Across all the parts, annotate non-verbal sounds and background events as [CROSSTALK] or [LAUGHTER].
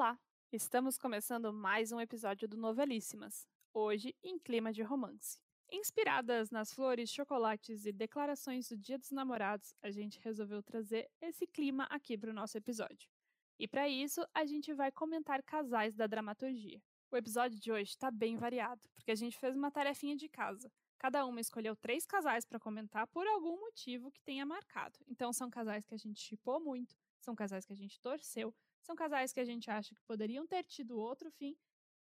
Olá! Estamos começando mais um episódio do Novelíssimas, hoje em clima de romance. Inspiradas nas flores, chocolates e declarações do Dia dos Namorados, a gente resolveu trazer esse clima aqui para o nosso episódio. E para isso, a gente vai comentar casais da dramaturgia. O episódio de hoje está bem variado, porque a gente fez uma tarefinha de casa. Cada uma escolheu três casais para comentar por algum motivo que tenha marcado. Então, são casais que a gente chipou muito, são casais que a gente torceu, são casais que a gente acha que poderiam ter tido outro fim.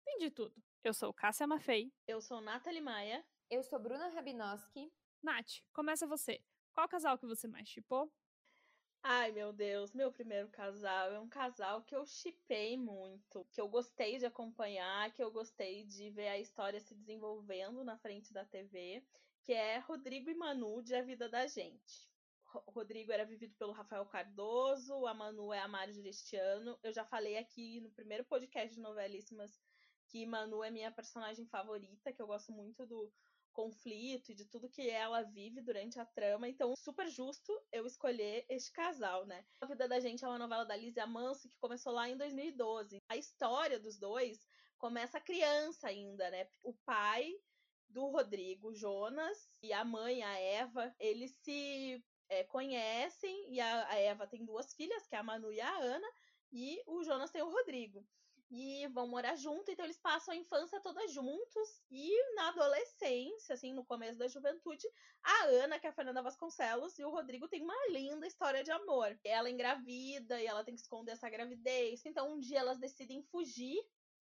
Tem de tudo. Eu sou Cássia Maffei. Eu sou Nathalie Maia. Eu sou Bruna Rabinowski. Nath, começa você. Qual casal que você mais chipou? Ai, meu Deus, meu primeiro casal é um casal que eu chipei muito, que eu gostei de acompanhar, que eu gostei de ver a história se desenvolvendo na frente da TV, que é Rodrigo e Manu de A Vida da Gente. Rodrigo era vivido pelo Rafael Cardoso, a Manu é a Mari Cristiano. Eu já falei aqui no primeiro podcast de Novelíssimas que Manu é minha personagem favorita, que eu gosto muito do, conflito e de tudo que ela vive durante a trama. Então, super justo eu escolher este casal, né? A Vida da Gente é uma novela da Lízia Manso que começou lá em 2012. A história dos dois começa criança ainda, né? O pai do Rodrigo, Jonas, e a mãe, a Eva, eles se é, conhecem e a, a Eva tem duas filhas, que é a Manu e a Ana, e o Jonas tem o Rodrigo e vão morar junto, então eles passam a infância toda juntos e na adolescência, assim, no começo da juventude, a Ana, que é a Fernanda Vasconcelos, e o Rodrigo tem uma linda história de amor. Ela engravida e ela tem que esconder essa gravidez. Então um dia elas decidem fugir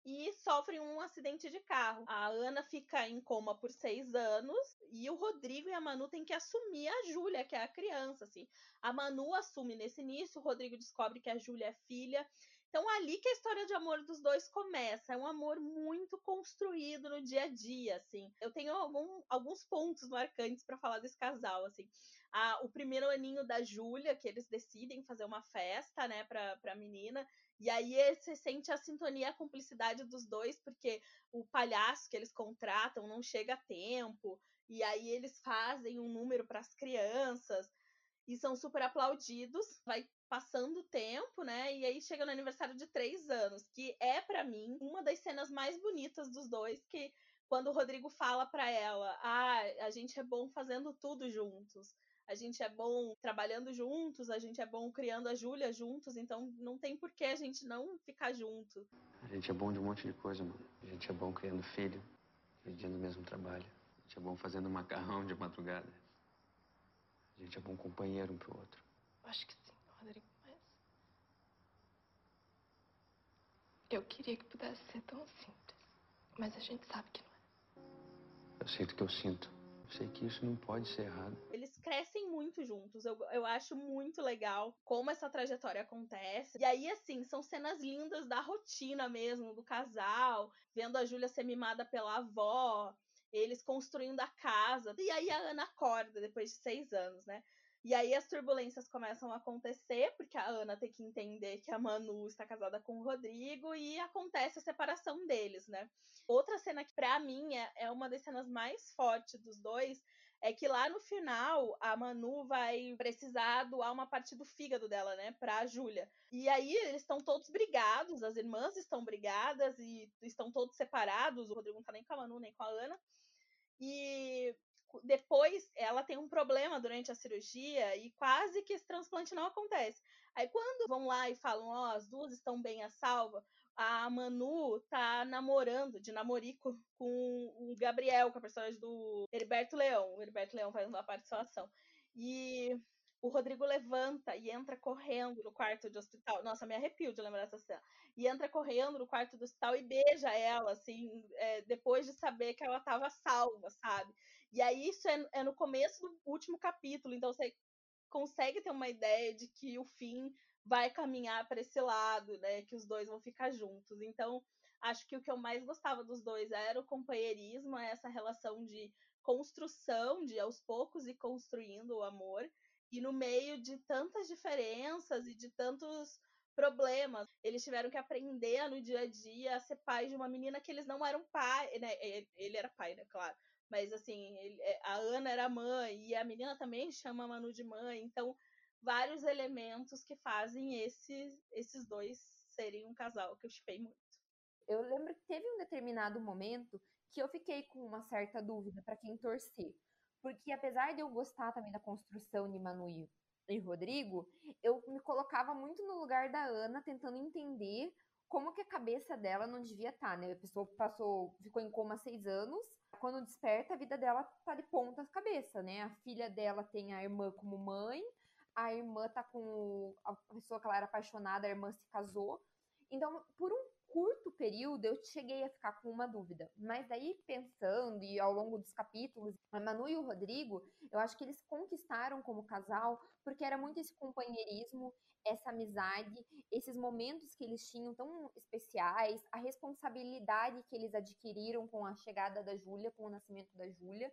e sofrem um acidente de carro. A Ana fica em coma por seis anos e o Rodrigo e a Manu têm que assumir a Júlia, que é a criança, assim. A Manu assume nesse início, o Rodrigo descobre que a Júlia é filha então, ali que a história de amor dos dois começa. É um amor muito construído no dia a dia, assim. Eu tenho algum, alguns pontos marcantes para falar desse casal, assim. Ah, o primeiro aninho da Júlia, que eles decidem fazer uma festa, né, pra, pra menina. E aí você sente a sintonia, a cumplicidade dos dois, porque o palhaço que eles contratam não chega a tempo. E aí eles fazem um número para as crianças e são super aplaudidos. Vai passando o tempo, né? E aí chega no aniversário de três anos, que é para mim uma das cenas mais bonitas dos dois, que quando o Rodrigo fala para ela, ah, a gente é bom fazendo tudo juntos. A gente é bom trabalhando juntos, a gente é bom criando a Júlia juntos, então não tem por que a gente não ficar junto. A gente é bom de um monte de coisa, mano. A gente é bom criando filho, dividindo o mesmo trabalho. A gente é bom fazendo macarrão de madrugada. A gente é bom companheiro um pro outro. Acho que sim, Rodrigo, mas. Eu queria que pudesse ser tão simples. Mas a gente sabe que não é. Eu sinto o que eu sinto. Eu sei que isso não pode ser errado. Eles muito juntos. Eu, eu acho muito legal como essa trajetória acontece. E aí, assim, são cenas lindas da rotina mesmo, do casal, vendo a Júlia ser mimada pela avó, eles construindo a casa. E aí a Ana acorda depois de seis anos, né? E aí as turbulências começam a acontecer, porque a Ana tem que entender que a Manu está casada com o Rodrigo e acontece a separação deles, né? Outra cena que para mim é, é uma das cenas mais fortes dos dois é que lá no final a Manu vai precisar doar uma parte do fígado dela, né, pra Júlia. E aí eles estão todos brigados, as irmãs estão brigadas e estão todos separados, o Rodrigo não tá nem com a Manu nem com a Ana. E depois ela tem um problema durante a cirurgia e quase que esse transplante não acontece. Aí quando vão lá e falam, ó, oh, as duas estão bem a salva, a Manu tá namorando, de namorico, com o Gabriel, com a personagem do Heriberto Leão. O Heriberto Leão faz uma participação. E o Rodrigo levanta e entra correndo no quarto de hospital. Nossa, me arrepio de lembrar essa cena. E entra correndo no quarto do hospital e beija ela, assim, é, depois de saber que ela estava salva, sabe? E aí isso é, é, no começo do último capítulo, então você consegue ter uma ideia de que o fim vai caminhar para esse lado, né? Que os dois vão ficar juntos. Então, acho que o que eu mais gostava dos dois era o companheirismo, essa relação de construção, de aos poucos ir construindo o amor e no meio de tantas diferenças e de tantos problemas, eles tiveram que aprender no dia a dia a ser pais de uma menina que eles não eram pai, né? Ele era pai, né? Claro. Mas assim, ele, é, a Ana era mãe e a menina também chama a Manu de mãe. Então, vários elementos que fazem esses, esses dois serem um casal que eu chipei muito. Eu lembro que teve um determinado momento que eu fiquei com uma certa dúvida para quem torcer. Porque apesar de eu gostar também da construção de Manu e, Rodrigo, eu me colocava muito no lugar da Ana, tentando entender como que a cabeça dela não devia estar, tá, né? A pessoa passou, ficou em coma há seis anos, quando desperta, a vida dela tá de ponta cabeça, né? A filha dela tem a irmã como mãe, a irmã tá com a pessoa que ela era apaixonada, a irmã se casou. Então, por um curto período, eu cheguei a ficar com uma dúvida. Mas daí, pensando e ao longo dos capítulos, a Manu e o Rodrigo, eu acho que eles conquistaram como casal, porque era muito esse companheirismo, essa amizade, esses momentos que eles tinham tão especiais, a responsabilidade que eles adquiriram com a chegada da Júlia, com o nascimento da Júlia.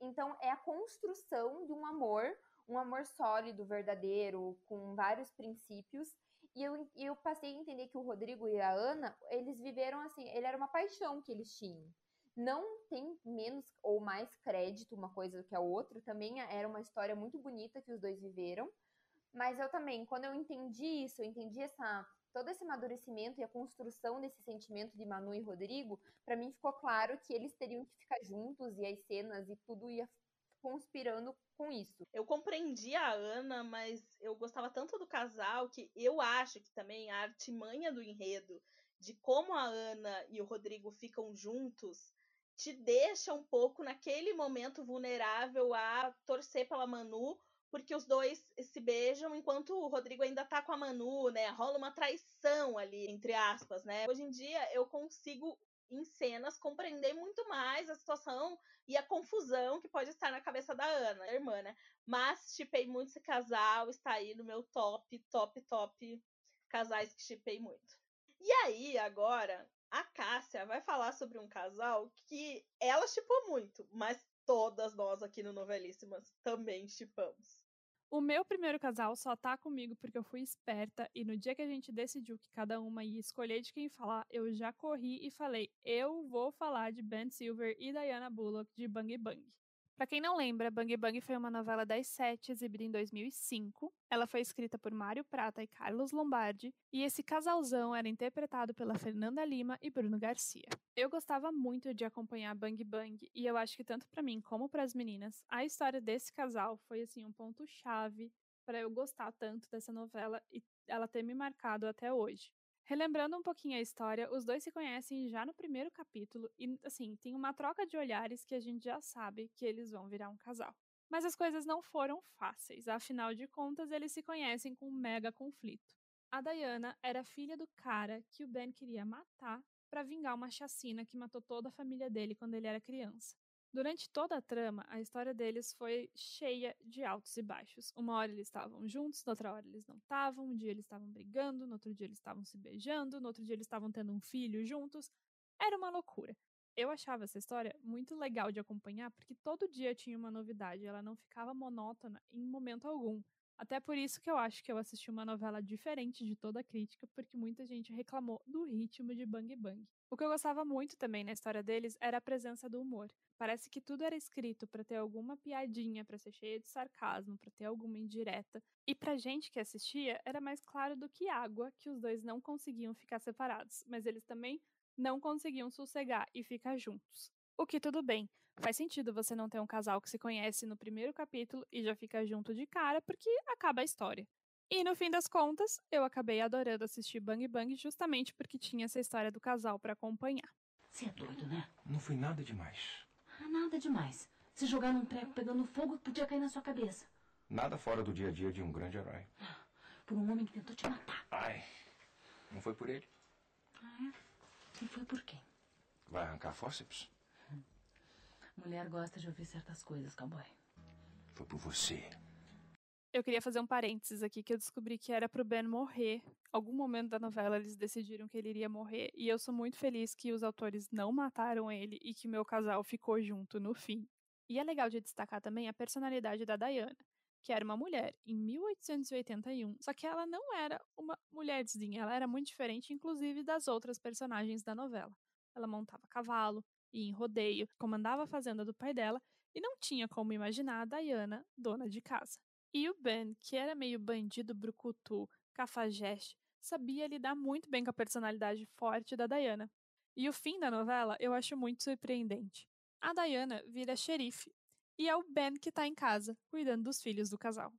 Então, é a construção de um amor, um amor sólido, verdadeiro, com vários princípios e eu, eu passei a entender que o Rodrigo e a Ana, eles viveram assim, ele era uma paixão que eles tinham. Não tem menos ou mais crédito uma coisa do que a outra, também era uma história muito bonita que os dois viveram. Mas eu também, quando eu entendi isso, eu entendi essa todo esse amadurecimento e a construção desse sentimento de Manu e Rodrigo, para mim ficou claro que eles teriam que ficar juntos e as cenas e tudo ia conspirando com isso. Eu compreendi a Ana, mas eu gostava tanto do casal que eu acho que também a artimanha do enredo de como a Ana e o Rodrigo ficam juntos te deixa um pouco naquele momento vulnerável a torcer pela Manu, porque os dois se beijam enquanto o Rodrigo ainda tá com a Manu, né? Rola uma traição ali, entre aspas, né? Hoje em dia eu consigo em cenas compreender muito mais a situação e a confusão que pode estar na cabeça da Ana, a irmã, né? Mas chipei muito esse casal, está aí no meu top, top, top casais que chipei muito. E aí, agora, a Cássia vai falar sobre um casal que ela chipou muito, mas todas nós aqui no Novelíssimas também chipamos. O meu primeiro casal só tá comigo porque eu fui esperta e no dia que a gente decidiu que cada uma ia escolher de quem falar, eu já corri e falei: eu vou falar de Ben Silver e Diana Bullock de Bang Bang. Para quem não lembra, Bang Bang foi uma novela das sete exibida em 2005. Ela foi escrita por Mário Prata e Carlos Lombardi, e esse casalzão era interpretado pela Fernanda Lima e Bruno Garcia. Eu gostava muito de acompanhar Bang Bang, e eu acho que tanto para mim como para as meninas, a história desse casal foi assim um ponto chave para eu gostar tanto dessa novela e ela ter me marcado até hoje. Relembrando um pouquinho a história, os dois se conhecem já no primeiro capítulo e, assim, tem uma troca de olhares que a gente já sabe que eles vão virar um casal. Mas as coisas não foram fáceis, afinal de contas, eles se conhecem com um mega conflito. A Diana era filha do cara que o Ben queria matar para vingar uma chacina que matou toda a família dele quando ele era criança. Durante toda a trama, a história deles foi cheia de altos e baixos. Uma hora eles estavam juntos, noutra hora eles não estavam, um dia eles estavam brigando, no outro dia eles estavam se beijando, no outro dia eles estavam tendo um filho juntos. Era uma loucura. Eu achava essa história muito legal de acompanhar porque todo dia tinha uma novidade, ela não ficava monótona em momento algum. Até por isso que eu acho que eu assisti uma novela diferente de toda a crítica, porque muita gente reclamou do ritmo de Bang Bang. O que eu gostava muito também na história deles era a presença do humor. Parece que tudo era escrito para ter alguma piadinha, para ser cheia de sarcasmo, para ter alguma indireta. E pra gente que assistia, era mais claro do que água que os dois não conseguiam ficar separados, mas eles também não conseguiam sossegar e ficar juntos. O que tudo bem, Faz sentido você não ter um casal que se conhece no primeiro capítulo e já fica junto de cara, porque acaba a história. E no fim das contas, eu acabei adorando assistir Bang Bang justamente porque tinha essa história do casal para acompanhar. Você é doido, né? Não foi nada demais. Ah, nada demais. Se jogar num treco pegando fogo, podia cair na sua cabeça. Nada fora do dia a dia de um grande herói. [GASPS] Por um homem que tentou te matar. Ai, não foi por ele. Ah, é? E foi por quem? Vai arrancar fósseis? Mulher gosta de ouvir certas coisas, cowboy. Foi por você. Eu queria fazer um parênteses aqui que eu descobri que era pro Ben morrer. Algum momento da novela eles decidiram que ele iria morrer e eu sou muito feliz que os autores não mataram ele e que meu casal ficou junto no fim. E é legal de destacar também a personalidade da Diana, que era uma mulher em 1881, só que ela não era uma mulherzinha, ela era muito diferente inclusive das outras personagens da novela. Ela montava cavalo, e em rodeio, comandava a fazenda do pai dela e não tinha como imaginar a Diana dona de casa. E o Ben, que era meio bandido brucutu, cafajeste, sabia lidar muito bem com a personalidade forte da Diana. E o fim da novela eu acho muito surpreendente. A Diana vira xerife e é o Ben que tá em casa, cuidando dos filhos do casal.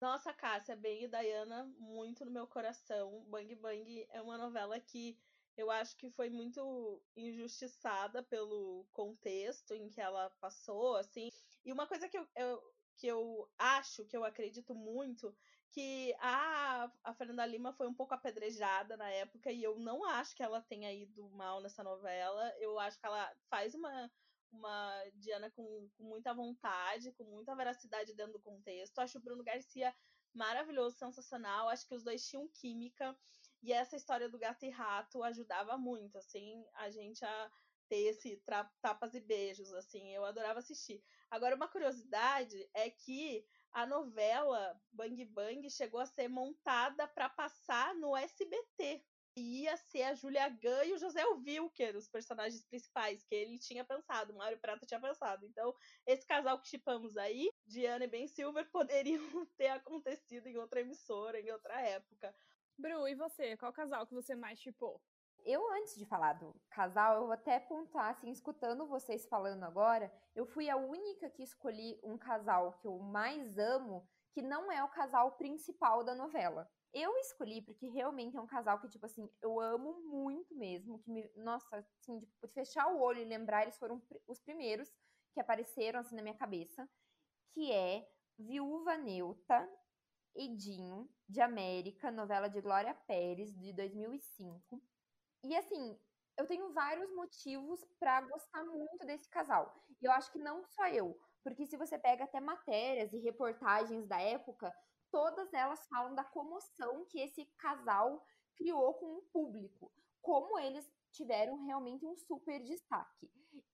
Nossa, Cássia, Ben e Diana, muito no meu coração. Bang Bang é uma novela que eu acho que foi muito injustiçada pelo contexto em que ela passou, assim. E uma coisa que eu, eu que eu acho, que eu acredito muito, que a, a Fernanda Lima foi um pouco apedrejada na época e eu não acho que ela tenha ido mal nessa novela. Eu acho que ela faz uma, uma Diana com, com muita vontade, com muita veracidade dentro do contexto. Acho o Bruno Garcia maravilhoso, sensacional. Acho que os dois tinham química e essa história do gato e rato ajudava muito, assim, a gente a ter esse tapas e beijos, assim, eu adorava assistir. Agora, uma curiosidade é que a novela Bang Bang chegou a ser montada para passar no SBT. Ia ser a Julia Gunn e o José Wilker, os personagens principais, que ele tinha pensado, Mário Prata tinha pensado. Então, esse casal que chipamos aí, Diana e Ben Silver, [LAUGHS] poderiam ter acontecido em outra emissora, em outra época. Bru, e você? Qual casal que você mais chipou? Eu, antes de falar do casal, eu vou até pontuar, assim, escutando vocês falando agora, eu fui a única que escolhi um casal que eu mais amo, que não é o casal principal da novela. Eu escolhi porque realmente é um casal que, tipo assim, eu amo muito mesmo. Que me, nossa, assim, tipo, fechar o olho e lembrar, eles foram os primeiros que apareceram assim na minha cabeça. Que é Viúva Neuta, Edinho, de América, novela de Glória Pérez, de 2005. E assim, eu tenho vários motivos para gostar muito desse casal. E eu acho que não só eu, porque se você pega até matérias e reportagens da época, todas elas falam da comoção que esse casal criou com o público, como eles tiveram realmente um super destaque.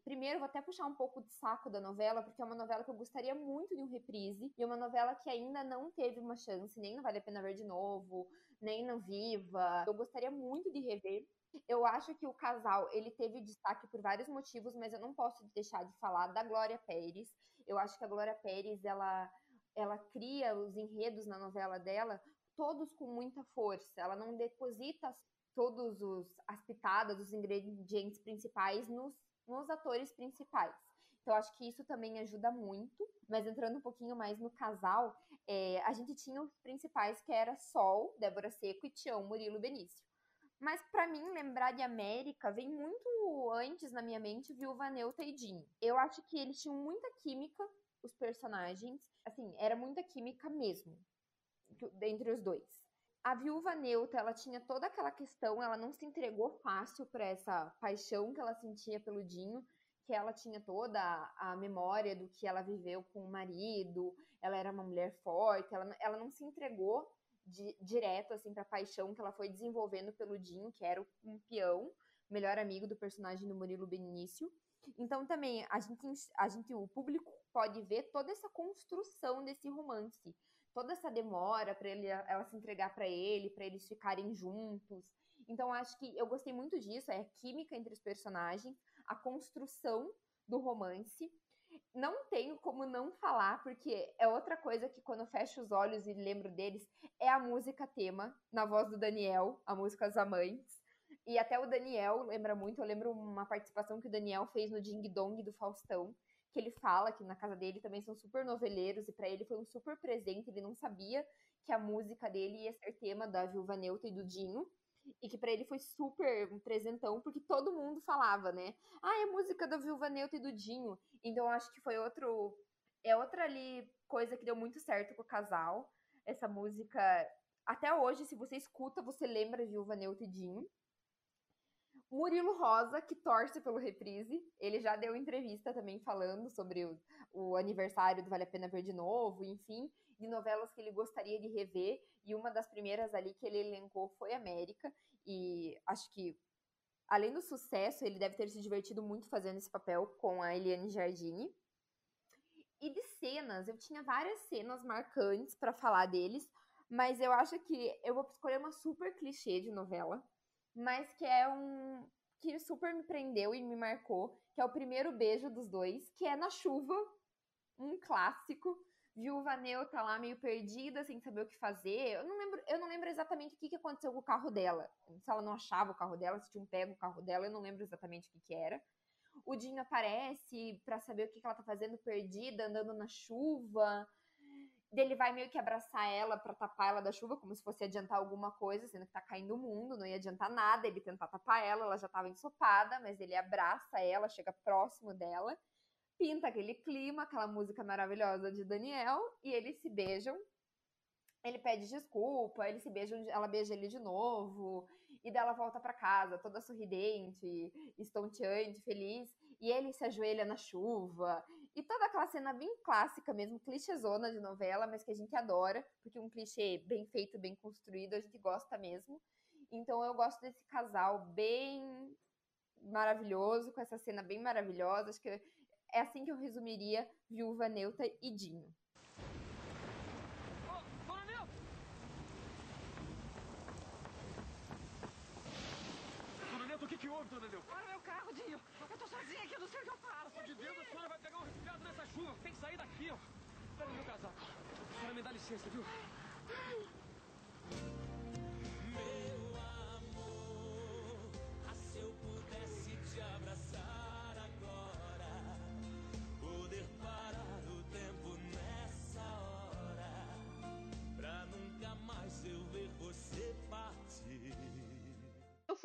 Primeiro, vou até puxar um pouco de saco da novela, porque é uma novela que eu gostaria muito de um reprise, e uma novela que ainda não teve uma chance, nem não Vale a Pena Ver de Novo, nem no Viva. Eu gostaria muito de rever, eu acho que o casal, ele teve destaque por vários motivos, mas eu não posso deixar de falar da Glória Pérez. Eu acho que a Glória Pérez, ela, ela cria os enredos na novela dela todos com muita força. Ela não deposita todos os as pitadas, os ingredientes principais nos, nos atores principais. Então, acho que isso também ajuda muito. Mas entrando um pouquinho mais no casal, é, a gente tinha os principais que era Sol, Débora Seco e Tião Murilo Benício. Mas para mim, lembrar de América vem muito antes na minha mente Viúva Neuta e Jean. Eu acho que eles tinham muita química, os personagens. Assim, era muita química mesmo, entre os dois. A Viúva Neuta, ela tinha toda aquela questão, ela não se entregou fácil para essa paixão que ela sentia pelo Dinho, que ela tinha toda a memória do que ela viveu com o marido, ela era uma mulher forte, ela, ela não se entregou de, direto assim para a paixão que ela foi desenvolvendo pelo Dinho, que era um peão, melhor amigo do personagem do Murilo Benício. Então também a gente, a gente, o público pode ver toda essa construção desse romance, toda essa demora para ele, ela se entregar para ele, para eles ficarem juntos. Então acho que eu gostei muito disso, é a química entre os personagens, a construção do romance não tenho como não falar, porque é outra coisa que quando eu fecho os olhos e lembro deles, é a música tema, na voz do Daniel, a música As Amantes. E até o Daniel lembra muito, eu lembro uma participação que o Daniel fez no Ding Dong do Faustão, que ele fala que na casa dele também são super noveleiros, e para ele foi um super presente, ele não sabia que a música dele ia ser tema da Viúva Neuta e do Dinho e que para ele foi super um presentão, porque todo mundo falava, né? Ah, é música da Viúva Neuta e do Dinho. Então acho que foi outro é outra ali coisa que deu muito certo com o casal. Essa música até hoje, se você escuta, você lembra Viúva Neuta e Dinho. Murilo Rosa, que torce pelo Reprise, ele já deu entrevista também falando sobre o, o aniversário do Vale a Pena Ver de Novo, enfim, de novelas que ele gostaria de rever, e uma das primeiras ali que ele elencou foi América, e acho que, além do sucesso, ele deve ter se divertido muito fazendo esse papel com a Eliane Jardini. E de cenas, eu tinha várias cenas marcantes para falar deles, mas eu acho que eu vou escolher uma super clichê de novela, mas que é um que super me prendeu e me marcou, que é o primeiro beijo dos dois, que é na chuva, um clássico viúva Neu tá lá meio perdida, sem saber o que fazer. Eu não lembro, eu não lembro exatamente o que, que aconteceu com o carro dela. Se ela não achava o carro dela, se tinha um pego o carro dela, eu não lembro exatamente o que, que era. O Dinho aparece para saber o que, que ela tá fazendo perdida, andando na chuva. Ele vai meio que abraçar ela para tapar ela da chuva, como se fosse adiantar alguma coisa, sendo que tá caindo o mundo, não ia adiantar nada ele tentar tapar ela, ela já tava ensopada, mas ele abraça ela, chega próximo dela pinta aquele clima, aquela música maravilhosa de Daniel, e eles se beijam. Ele pede desculpa, eles se beijam, ela beija ele de novo, e dela volta para casa, toda sorridente, estonteante, feliz, e ele se ajoelha na chuva, e toda aquela cena bem clássica mesmo, clichêzona de novela, mas que a gente adora, porque um clichê bem feito, bem construído, a gente gosta mesmo. Então eu gosto desse casal bem maravilhoso, com essa cena bem maravilhosa, acho que é assim que eu resumiria Viúva Neuta e Dinho. o que, houve, dona Neu? Para o meu carro, Dinho. Eu tô sozinha aqui, eu não sei o que eu faço. De Deus, a senhora vai pegar um resfriado nessa chuva. Tem que sair daqui, ó. Pega o meu casaco. A senhora me dá licença, viu?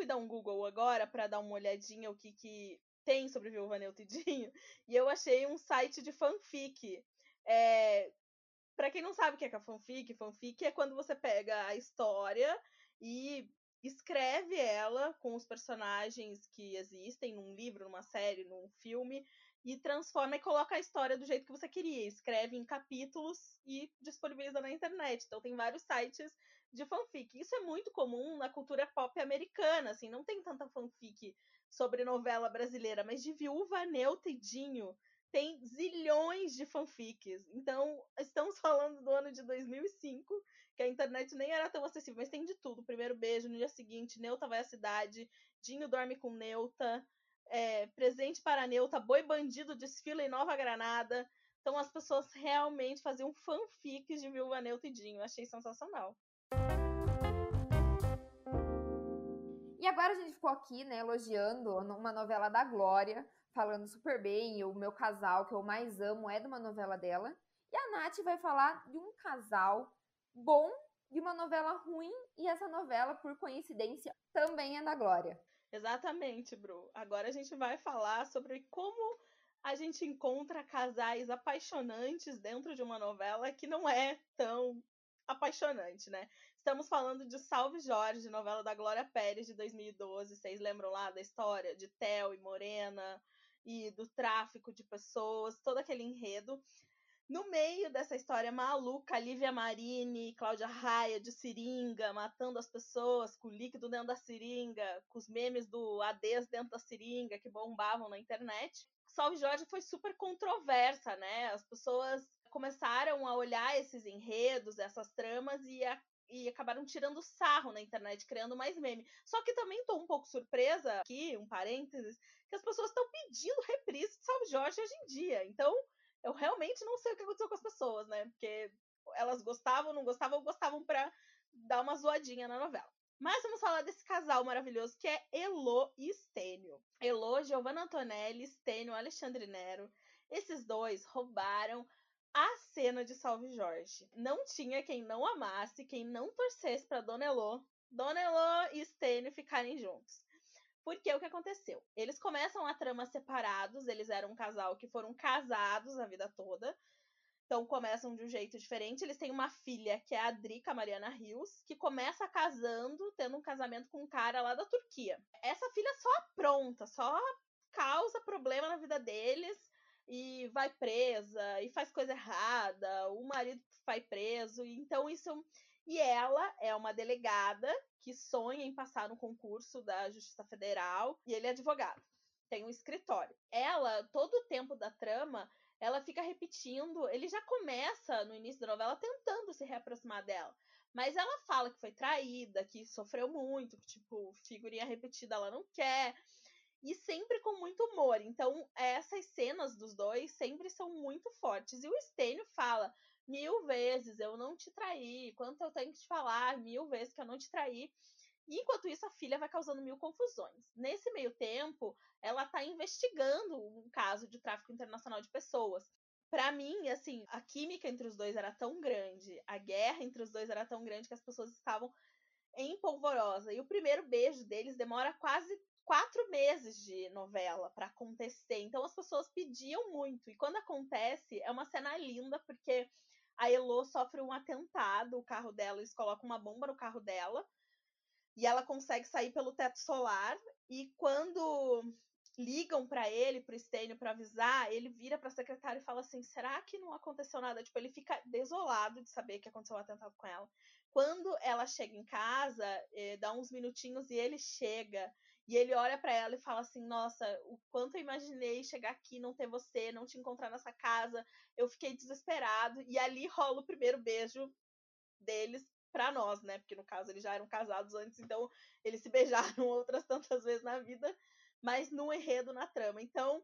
Dar um Google agora para dar uma olhadinha o que, que tem sobre Viúva Neutidinho e eu achei um site de fanfic. É, para quem não sabe o que é, que é fanfic, fanfic é quando você pega a história e escreve ela com os personagens que existem num livro, numa série, num filme e transforma e coloca a história do jeito que você queria. Escreve em capítulos e disponibiliza na internet. Então tem vários sites de fanfic. Isso é muito comum na cultura pop americana, assim, não tem tanta fanfic sobre novela brasileira, mas de Viúva Neuta e Dinho tem zilhões de fanfics. Então, estamos [LAUGHS] falando do ano de 2005, que a internet nem era tão acessível, mas tem de tudo. Primeiro beijo, no dia seguinte, Neuta vai à cidade, Dinho dorme com Neuta, é, presente para Neuta, boi bandido desfila em Nova Granada. Então as pessoas realmente faziam fanfics de Viúva Neuta e Dinho. Achei sensacional. Agora a gente ficou aqui, né, elogiando uma novela da Glória, falando super bem, o meu casal que eu mais amo é de uma novela dela. E a Nath vai falar de um casal bom de uma novela ruim, e essa novela, por coincidência, também é da Glória. Exatamente, Bru. Agora a gente vai falar sobre como a gente encontra casais apaixonantes dentro de uma novela que não é tão apaixonante, né? Estamos falando de Salve Jorge, novela da Glória Pérez de 2012. Vocês lembram lá da história de Theo e Morena e do tráfico de pessoas, todo aquele enredo. No meio dessa história maluca, Lívia Marini, Cláudia Raia de seringa, matando as pessoas com líquido dentro da seringa, com os memes do Ades dentro da seringa que bombavam na internet. Salve Jorge foi super controversa, né? As pessoas começaram a olhar esses enredos, essas tramas e, a, e acabaram tirando sarro na internet, criando mais meme. Só que também tô um pouco surpresa aqui, um parênteses, que as pessoas estão pedindo reprise de Salve Jorge hoje em dia. Então, eu realmente não sei o que aconteceu com as pessoas, né? Porque elas gostavam, não gostavam, gostavam pra dar uma zoadinha na novela. Mas vamos falar desse casal maravilhoso que é Elo e Stênio. Elo, Giovanna Antonelli, Stênio, Alexandre Nero. Esses dois roubaram a cena de Salve Jorge. Não tinha quem não amasse, quem não torcesse para Dona Elo, Dona Elo e Stênio ficarem juntos. Porque o que aconteceu? Eles começam a trama separados, eles eram um casal que foram casados a vida toda. Então começam de um jeito diferente. Eles têm uma filha, que é a Drica Mariana Rios, que começa casando, tendo um casamento com um cara lá da Turquia. Essa filha só apronta, só causa problema na vida deles e vai presa e faz coisa errada, o marido vai preso, então isso e ela é uma delegada que sonha em passar no concurso da Justiça Federal e ele é advogado. Tem um escritório. Ela, todo o tempo da trama, ela fica repetindo. Ele já começa no início da novela tentando se reaproximar dela. Mas ela fala que foi traída, que sofreu muito, que, tipo, figurinha repetida ela não quer. E sempre com muito humor. Então, essas cenas dos dois sempre são muito fortes. E o Stênio fala: mil vezes, eu não te traí. Quanto eu tenho que te falar mil vezes que eu não te traí. E enquanto isso, a filha vai causando mil confusões. Nesse meio tempo, ela tá investigando um caso de tráfico internacional de pessoas. Para mim, assim, a química entre os dois era tão grande, a guerra entre os dois era tão grande que as pessoas estavam em polvorosa. E o primeiro beijo deles demora quase quatro meses de novela para acontecer. Então as pessoas pediam muito. E quando acontece, é uma cena linda, porque a Elo sofre um atentado, o carro dela, eles colocam uma bomba no carro dela. E ela consegue sair pelo teto solar. E quando ligam para ele, pro Stênio, para avisar, ele vira pra secretária e fala assim: será que não aconteceu nada? Tipo, ele fica desolado de saber que aconteceu um atentado com ela. Quando ela chega em casa, eh, dá uns minutinhos e ele chega e ele olha para ela e fala assim: Nossa, o quanto eu imaginei chegar aqui, não ter você, não te encontrar nessa casa. Eu fiquei desesperado. E ali rola o primeiro beijo deles para nós, né? Porque no caso eles já eram casados antes, então eles se [LAUGHS] beijaram outras tantas vezes na vida mas no enredo, na trama. Então,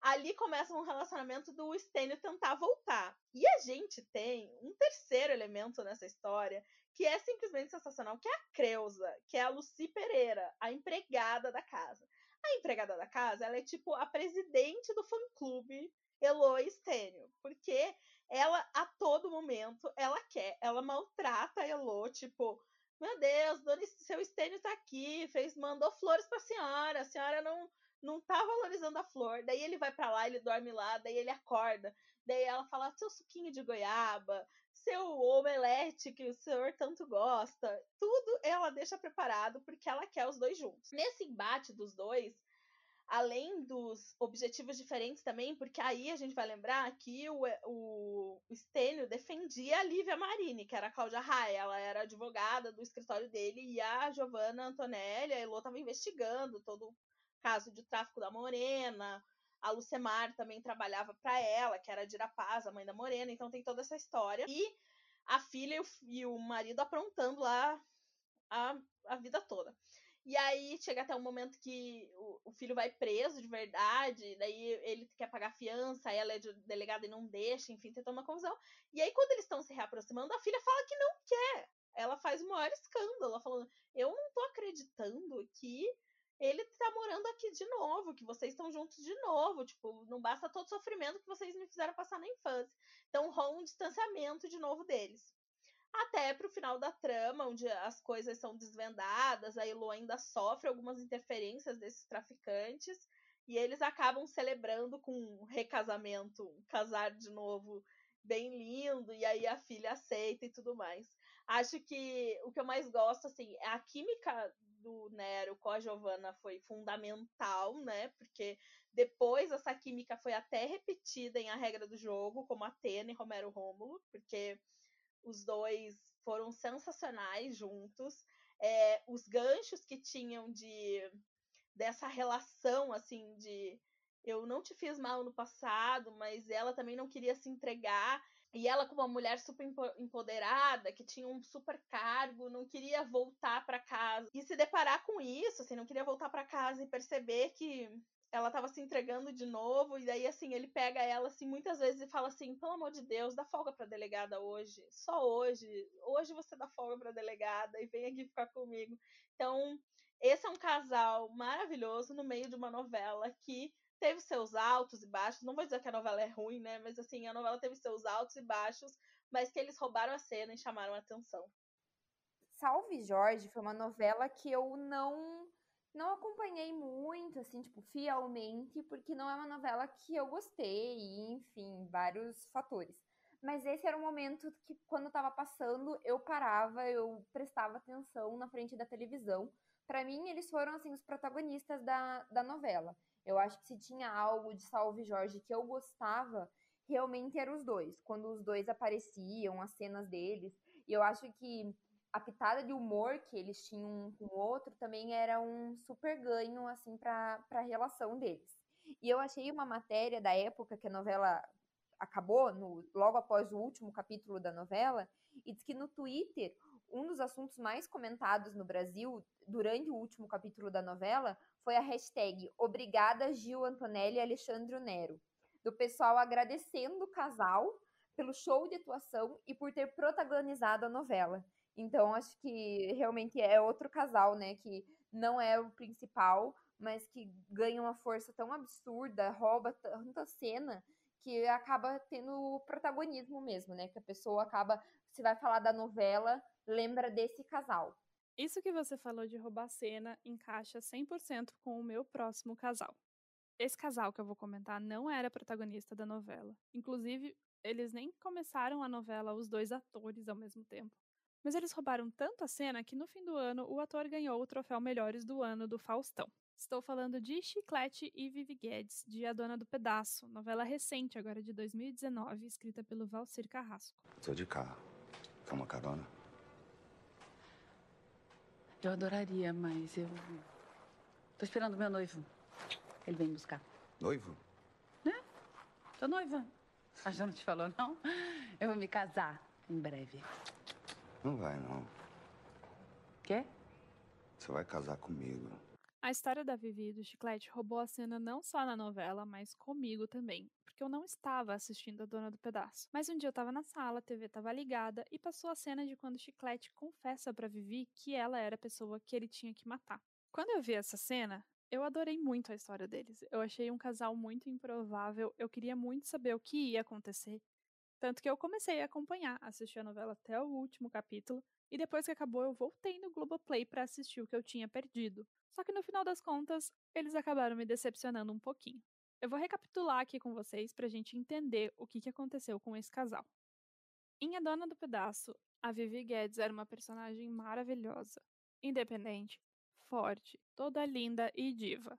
ali começa um relacionamento do Stênio tentar voltar. E a gente tem um terceiro elemento nessa história que é simplesmente sensacional, que é a Creuza, que é a Lucy Pereira, a empregada da casa. A empregada da casa, ela é tipo a presidente do fã-clube Elo Stênio, porque ela, a todo momento, ela quer, ela maltrata a Elo, tipo, meu Deus, Dona, seu Estênio tá aqui, fez, mandou flores pra senhora, a senhora não não tá valorizando a flor. Daí ele vai para lá, ele dorme lá, daí ele acorda. Daí ela fala: seu suquinho de goiaba, seu omelete que o senhor tanto gosta. Tudo ela deixa preparado porque ela quer os dois juntos. Nesse embate dos dois, além dos objetivos diferentes também, porque aí a gente vai lembrar que o, o, Stênio defendia a Lívia Marini, que era a Cláudia Raia, ela era advogada do escritório dele, e a Giovanna Antonelli, a Elô estava investigando todo o caso de tráfico da Morena, a Lucemar também trabalhava para ela, que era a Dirapaz, a mãe da Morena, então tem toda essa história. E a filha e o, e o marido aprontando lá a, a vida toda. E aí chega até um momento que o, o, filho vai preso de verdade, daí ele quer pagar fiança, ela é de, delegada e não deixa, enfim, tem toda uma confusão. E aí, quando eles estão se reaproximando, a filha fala que não quer. Ela faz o maior escândalo, falando: Eu não tô acreditando que ele tá morando aqui de novo, que vocês estão juntos de novo. Tipo, não basta todo o sofrimento que vocês me fizeram passar na infância. Então rola um distanciamento de novo deles até pro final da trama, onde as coisas são desvendadas, a Elo ainda sofre algumas interferências desses traficantes, e eles acabam celebrando com um recasamento, um casar de novo bem lindo, e aí a filha aceita e tudo mais. Acho que o que eu mais gosto, assim, é a química do Nero com a Giovanna foi fundamental, né? Porque depois essa química foi até repetida em A Regra do Jogo, como Atena e Romero Rômulo, porque os dois foram sensacionais juntos. É, os ganchos que tinham de dessa relação assim de eu não te fiz mal no passado, mas ela também não queria se entregar. E ela, como uma mulher super empoderada, que tinha um super cargo, não queria voltar para casa. E se deparar com isso, assim, não queria voltar para casa e perceber que ela tava se entregando de novo, e daí, assim, ele pega ela, assim, muitas vezes e fala assim: pelo amor de Deus, dá folga pra delegada hoje, só hoje, hoje você dá folga pra delegada e vem aqui ficar comigo. Então, esse é um casal maravilhoso no meio de uma novela que teve seus altos e baixos. Não vou dizer que a novela é ruim, né? Mas, assim, a novela teve seus altos e baixos, mas que eles roubaram a cena e chamaram a atenção. Salve Jorge foi uma novela que eu não não acompanhei muito, assim, tipo, fielmente, porque não é uma novela que eu gostei, enfim, vários fatores. Mas esse era um momento que, quando eu tava passando, eu parava, eu prestava atenção na frente da televisão. Para mim, eles foram, assim, os protagonistas da, da novela. Eu acho que se tinha algo de Salve Jorge que eu gostava, realmente eram os dois. Quando os dois apareciam, as cenas deles. E eu acho que a pitada de humor que eles tinham um com o outro também era um super ganho, assim, para a relação deles. E eu achei uma matéria da época que a novela acabou, no, logo após o último capítulo da novela, e diz que no Twitter, um dos assuntos mais comentados no Brasil durante o último capítulo da novela foi a hashtag Obrigada Gil Antonelli e Alexandre Nero, do pessoal agradecendo o casal pelo show de atuação e por ter protagonizado a novela. Então, acho que realmente é outro casal, né? Que não é o principal, mas que ganha uma força tão absurda, rouba tanta cena que acaba tendo protagonismo mesmo, né? Que a pessoa acaba, se vai falar da novela, lembra desse casal. Isso que você falou de roubar cena encaixa 100% com o meu próximo casal. Esse casal que eu vou comentar não era protagonista da novela. Inclusive, eles nem começaram a novela os dois atores ao mesmo tempo. Mas eles roubaram tanto a cena que no fim do ano o ator ganhou o troféu Melhores do Ano do Faustão. Estou falando de Chiclete e Vivi Guedes, de A Dona do Pedaço, novela recente, agora de 2019, escrita pelo Valcir Carrasco. Tô de carro. Quer uma carona? Eu adoraria, mas eu. Tô esperando meu noivo. Ele vem buscar. Noivo? Né? Tô noiva. A Jana te falou, não? Eu vou me casar em breve. Não vai, não. Quê? Você vai casar comigo. A história da Vivi e do Chiclete roubou a cena não só na novela, mas comigo também, porque eu não estava assistindo a Dona do Pedaço. Mas um dia eu estava na sala, a TV estava ligada e passou a cena de quando Chiclete confessa para Vivi que ela era a pessoa que ele tinha que matar. Quando eu vi essa cena, eu adorei muito a história deles. Eu achei um casal muito improvável, eu queria muito saber o que ia acontecer. Tanto que eu comecei a acompanhar, assistir a novela até o último capítulo, e depois que acabou eu voltei no Globoplay para assistir o que eu tinha perdido. Só que no final das contas, eles acabaram me decepcionando um pouquinho. Eu vou recapitular aqui com vocês pra gente entender o que, que aconteceu com esse casal. Em A Dona do Pedaço, a Vivi Guedes era uma personagem maravilhosa, independente, forte, toda linda e diva.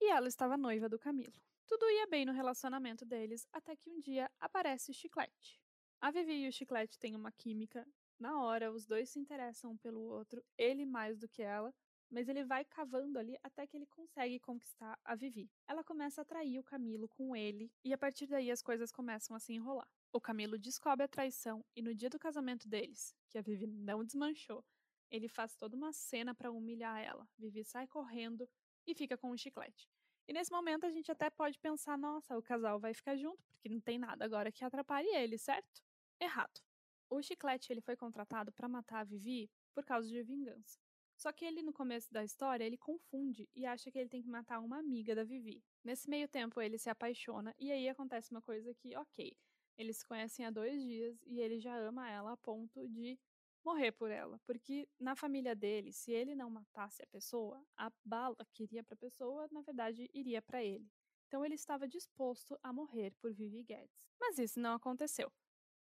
E ela estava noiva do Camilo. Tudo ia bem no relacionamento deles até que um dia aparece o Chiclete. A Vivi e o Chiclete têm uma química. Na hora, os dois se interessam um pelo outro, ele mais do que ela, mas ele vai cavando ali até que ele consegue conquistar a Vivi. Ela começa a atrair o Camilo com ele, e a partir daí as coisas começam a se enrolar. O Camilo descobre a traição e no dia do casamento deles, que a Vivi não desmanchou, ele faz toda uma cena para humilhar ela. Vivi sai correndo e fica com o chiclete. E nesse momento a gente até pode pensar, nossa, o casal vai ficar junto, porque não tem nada agora que atrapalhe ele, certo? Errado. O chiclete ele foi contratado para matar a Vivi por causa de vingança. Só que ele no começo da história ele confunde e acha que ele tem que matar uma amiga da Vivi. Nesse meio tempo ele se apaixona e aí acontece uma coisa que, ok, eles se conhecem há dois dias e ele já ama ela a ponto de morrer por ela, porque na família dele, se ele não matasse a pessoa, a bala que iria para a pessoa, na verdade, iria para ele. Então ele estava disposto a morrer por Vivi Guedes. Mas isso não aconteceu.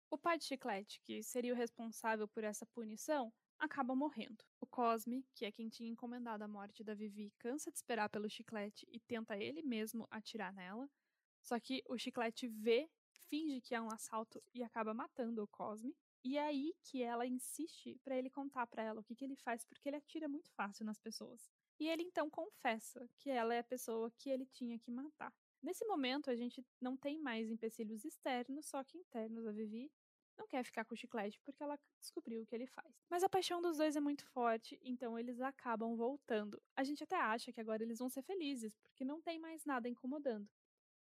O pai de Chiclete, que seria o responsável por essa punição, acaba morrendo. O Cosme, que é quem tinha encomendado a morte da Vivi, cansa de esperar pelo Chiclete e tenta ele mesmo atirar nela. Só que o Chiclete vê, finge que é um assalto e acaba matando o Cosme. E é aí que ela insiste para ele contar para ela o que, que ele faz, porque ele atira muito fácil nas pessoas. E ele então confessa que ela é a pessoa que ele tinha que matar. Nesse momento, a gente não tem mais empecilhos externos, só que internos. A Vivi não quer ficar com o chiclete porque ela descobriu o que ele faz. Mas a paixão dos dois é muito forte, então eles acabam voltando. A gente até acha que agora eles vão ser felizes, porque não tem mais nada incomodando.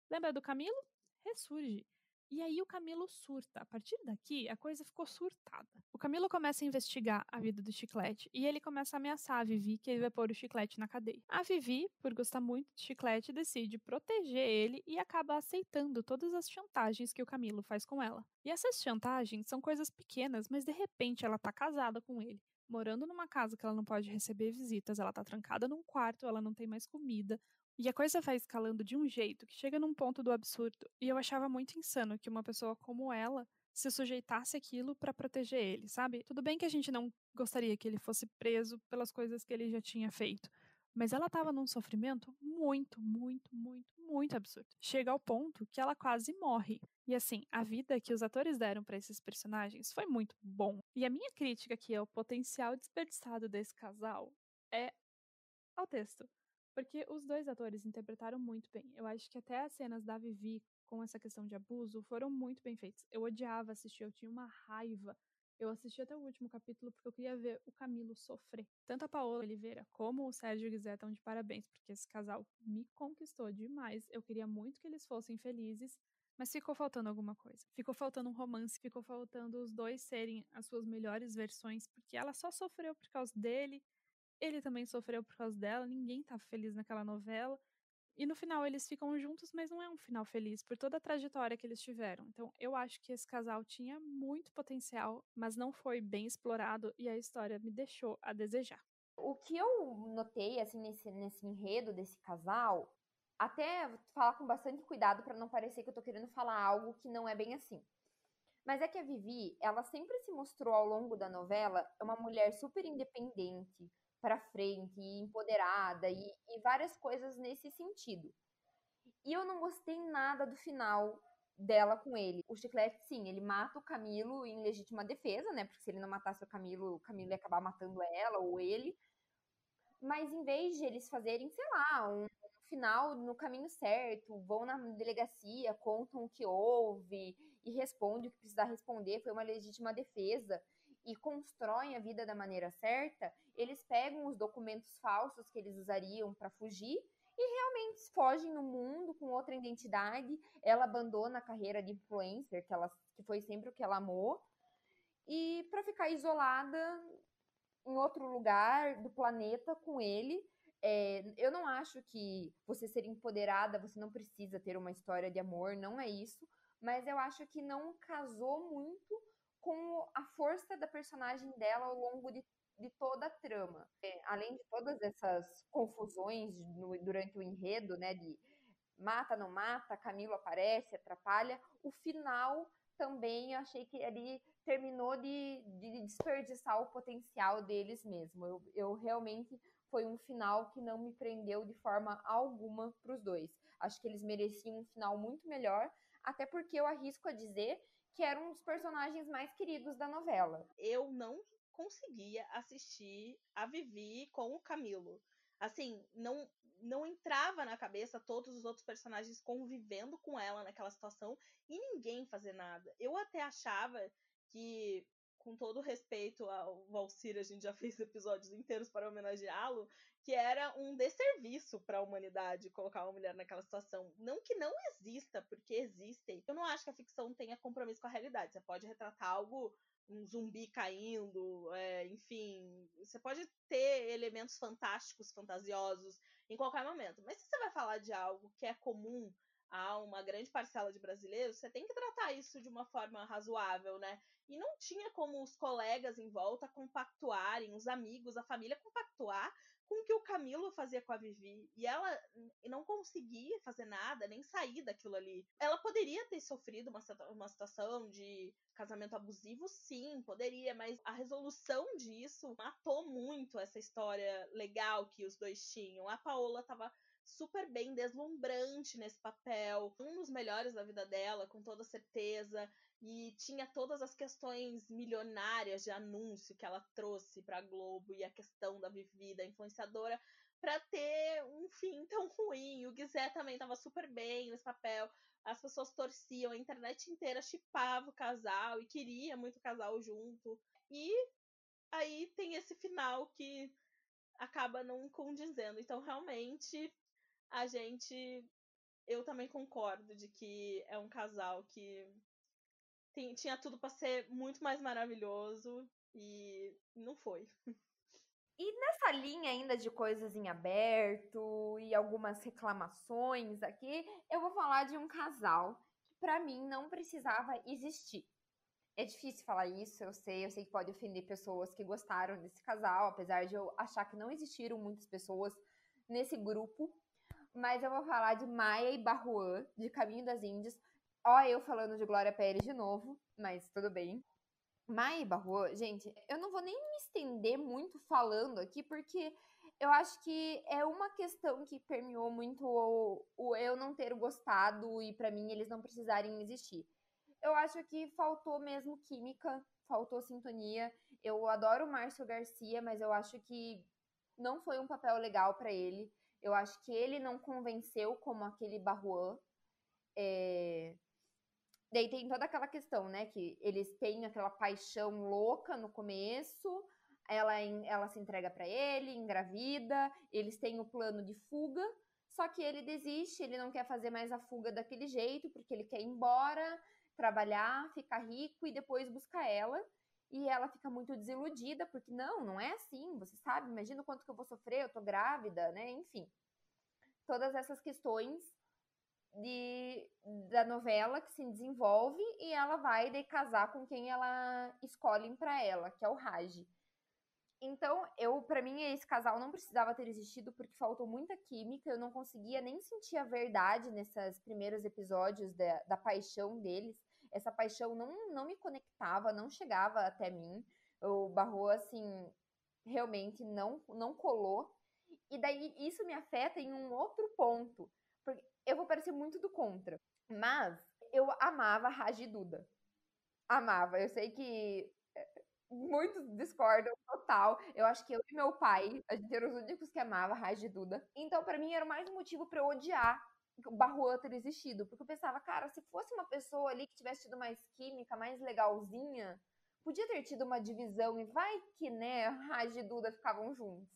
Lembra do Camilo? Ressurge. E aí o Camilo surta. A partir daqui, a coisa ficou surtada. O Camilo começa a investigar a vida do Chiclete e ele começa a ameaçar a Vivi que ele vai pôr o Chiclete na cadeia. A Vivi, por gostar muito de Chiclete, decide proteger ele e acaba aceitando todas as chantagens que o Camilo faz com ela. E essas chantagens são coisas pequenas, mas de repente ela tá casada com ele morando numa casa que ela não pode receber visitas, ela tá trancada num quarto, ela não tem mais comida, e a coisa vai escalando de um jeito que chega num ponto do absurdo. E eu achava muito insano que uma pessoa como ela se sujeitasse aquilo para proteger ele, sabe? Tudo bem que a gente não gostaria que ele fosse preso pelas coisas que ele já tinha feito. Mas ela estava num sofrimento muito, muito, muito, muito absurdo. Chega ao ponto que ela quase morre. E assim, a vida que os atores deram para esses personagens foi muito bom. E a minha crítica aqui ao potencial desperdiçado desse casal é ao texto. Porque os dois atores interpretaram muito bem. Eu acho que até as cenas da Vivi com essa questão de abuso foram muito bem feitas. Eu odiava assistir, eu tinha uma raiva. Eu assisti até o último capítulo porque eu queria ver o Camilo sofrer. Tanto a Paola Oliveira como o Sérgio Guizé estão de parabéns, porque esse casal me conquistou demais. Eu queria muito que eles fossem felizes, Mas ficou faltando alguma coisa. Ficou faltando um romance, ficou faltando os dois serem as suas melhores versões, porque ela só sofreu por causa dele, ele também sofreu por causa dela, ninguém tá feliz naquela novela. E no final eles ficam juntos, mas não é um final feliz por toda a trajetória que eles tiveram. Então eu acho que esse casal tinha muito potencial, mas não foi bem explorado e a história me deixou a desejar. O que eu notei assim nesse, nesse enredo desse casal, até falar com bastante cuidado para não parecer que eu tô querendo falar algo que não é bem assim. Mas é que a Vivi, ela sempre se mostrou ao longo da novela uma mulher super independente, para frente, e empoderada e, e várias coisas nesse sentido. E eu não gostei nada do final dela com ele. O Chiclete, sim, ele mata o Camilo em legítima defesa, né? Porque se ele não matasse o Camilo, o Camilo ia acabar matando ela ou ele. Mas em vez de eles fazerem, sei lá, um final no caminho certo, vão na delegacia, contam o que houve e respondem o que precisar responder, foi uma legítima defesa e constroem a vida da maneira certa, eles pegam os documentos falsos que eles usariam para fugir e realmente fogem no mundo com outra identidade. Ela abandona a carreira de influencer, que, ela, que foi sempre o que ela amou, e para ficar isolada em outro lugar do planeta com ele. É, eu não acho que você ser empoderada, você não precisa ter uma história de amor, não é isso. Mas eu acho que não casou muito com a força da personagem dela ao longo de, de toda a trama. É, além de todas essas confusões no, durante o enredo, né, de mata, não mata, Camilo aparece, atrapalha, o final também eu achei que ali terminou de, de desperdiçar o potencial deles mesmo. Eu, eu realmente foi um final que não me prendeu de forma alguma para os dois. Acho que eles mereciam um final muito melhor, até porque eu arrisco a dizer que era um dos personagens mais queridos da novela. Eu não conseguia assistir a Vivi com o Camilo. Assim, não não entrava na cabeça todos os outros personagens convivendo com ela naquela situação e ninguém fazer nada. Eu até achava que com todo respeito ao Valcir, a gente já [LAUGHS] fez episódios inteiros para homenageá-lo, que era um desserviço para a humanidade colocar uma mulher naquela situação. Não que não exista, porque existem. Eu não acho que a ficção tenha compromisso com a realidade. Você pode retratar algo, um zumbi caindo, é, enfim. Você pode ter elementos fantásticos, fantasiosos em qualquer momento. Mas se você vai falar de algo que é comum a uma grande parcela de brasileiros, você tem que tratar isso de uma forma razoável, né? E não tinha como os colegas em volta compactuarem, os amigos, a família compactuar com o que o Camilo fazia com a Vivi. E ela não conseguia fazer nada, nem sair daquilo ali. Ela poderia ter sofrido uma, uma situação de casamento abusivo, sim, poderia, mas a resolução disso matou muito essa história legal que os dois tinham. A Paola tava super bem, deslumbrante nesse papel, um dos melhores da vida dela, com toda certeza, e tinha todas as questões milionárias de anúncio que ela trouxe para Globo e a questão da vivida influenciadora para ter um fim [LAUGHS] tão ruim. O Guizé também estava super bem nesse papel. As pessoas torciam, a internet inteira chipava o casal e queria muito o casal junto. E aí tem esse final que acaba não condizendo. Então, realmente, a gente. Eu também concordo de que é um casal que tem, tinha tudo para ser muito mais maravilhoso e não foi. E nessa linha ainda de coisas em aberto e algumas reclamações aqui, eu vou falar de um casal que para mim não precisava existir. É difícil falar isso, eu sei, eu sei que pode ofender pessoas que gostaram desse casal, apesar de eu achar que não existiram muitas pessoas nesse grupo mas eu vou falar de Maia e Barruan, de Caminho das Índias. Ó, eu falando de Glória Pérez de novo, mas tudo bem. Maia e Barruan, gente, eu não vou nem me estender muito falando aqui, porque eu acho que é uma questão que permeou muito o, o eu não ter gostado e para mim eles não precisarem existir. Eu acho que faltou mesmo química, faltou sintonia. Eu adoro o Márcio Garcia, mas eu acho que não foi um papel legal para ele. Eu acho que ele não convenceu como aquele Barruan. É... Daí tem toda aquela questão, né? Que eles têm aquela paixão louca no começo, ela, ela se entrega para ele, engravida, eles têm o plano de fuga, Só que ele desiste, ele não quer fazer mais a fuga daquele jeito, porque ele quer ir embora, trabalhar, ficar rico e depois buscar ela. E ela fica muito desiludida, porque não, não é assim, você sabe, imagina o quanto que eu vou sofrer, eu tô grávida, né? Enfim. Todas essas questões de, da novela que se desenvolve e ela vai de casar com quem ela escolhe para ela, que é o Raj. Então, eu, para mim, esse casal não precisava ter existido porque faltou muita química. Eu não conseguia nem sentir a verdade nesses primeiros episódios da, da paixão deles. Essa paixão não, não me conectava, não chegava até mim. O Barro, assim, realmente não, não colou. E daí isso me afeta em um outro ponto. Porque eu vou parecer muito do contra. Mas eu amava Raj Duda. Amava. Eu sei que muitos discordam total. Eu acho que eu e meu pai, a gente era os únicos que amava de Duda. Então, para mim, era mais um motivo para eu odiar o Barruan ter existido. Porque eu pensava, cara, se fosse uma pessoa ali que tivesse tido mais química, mais legalzinha, podia ter tido uma divisão e vai que, né, [LAUGHS] Raiz e Duda ficavam juntos.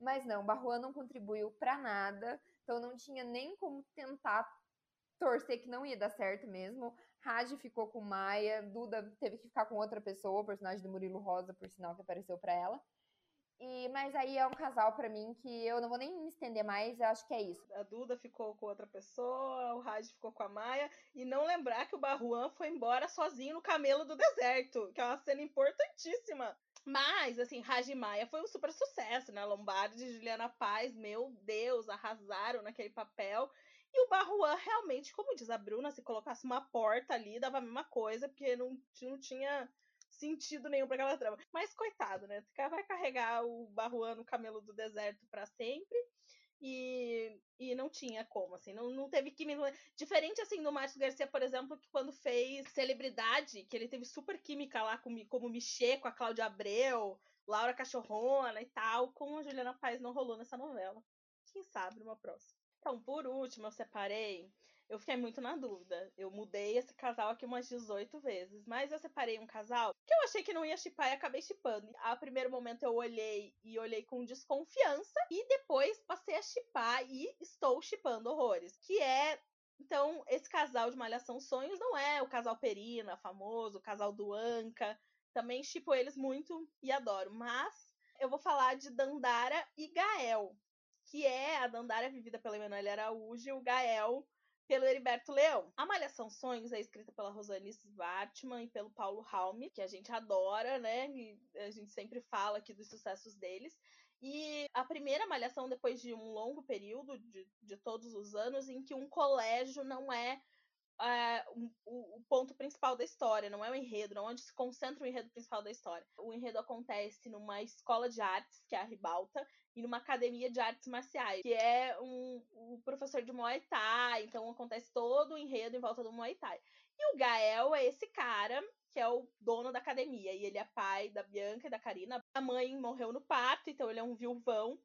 Mas não, Barruan não contribuiu para nada, então não tinha nem como tentar torcer que não ia dar certo mesmo. Raj ficou com Maia, Duda teve que ficar com outra pessoa, o personagem do Murilo Rosa, por sinal, que apareceu para ela. E, mas aí é um casal para mim que eu não vou nem me estender mais, eu acho que é isso. A Duda ficou com outra pessoa, o Raj ficou com a Maia, e não lembrar que o Barruan foi embora sozinho no camelo do deserto, que é uma cena importantíssima. Mas, assim, Raj e Maia foi um super sucesso, né? Lombardi e Juliana Paz, meu Deus, arrasaram naquele papel. E o Barruan realmente, como diz a Bruna, se colocasse uma porta ali, dava a mesma coisa, porque não, não tinha sentido nenhum para aquela trama. Mas coitado, né? Vai carregar o Barruan no camelo do deserto para sempre. E, e não tinha como, assim, não, não teve química. Diferente, assim, do Márcio Garcia, por exemplo, que quando fez Celebridade, que ele teve super química lá com, como Michê, com a Cláudia Abreu, Laura Cachorrona e tal, com a Juliana Paz não rolou nessa novela. Quem sabe numa próxima. Então, por último, eu separei. Eu fiquei muito na dúvida. Eu mudei esse casal aqui umas 18 vezes. Mas eu separei um casal que eu achei que não ia chipar e acabei chipando. A primeiro momento eu olhei e olhei com desconfiança. E depois passei a chipar e estou chipando horrores. Que é então, esse casal de Malhação Sonhos não é o casal Perina, famoso, o casal do Anca. Também chipo eles muito e adoro. Mas eu vou falar de Dandara e Gael que é a Dandara vivida pela Emanuele Araújo e o Gael pelo Heriberto Leão. A Malhação Sonhos é escrita pela Rosane Svartman e pelo Paulo Raume, que a gente adora, né? E a gente sempre fala aqui dos sucessos deles. E a primeira Malhação, depois de um longo período de, de todos os anos, em que um colégio não é uh, o, o, ponto principal da história, não é o enredo, não é onde se concentra o enredo principal da história. O enredo acontece numa escola de artes, que é a Ribalta, e numa academia de artes marciais, que é um, um professor de Muay Thai, então acontece todo o enredo em volta do Muay Thai. E o Gael é esse cara que é o dono da academia, e ele é pai da Bianca e da Karina. A mãe morreu no parto, então ele é um viuvão.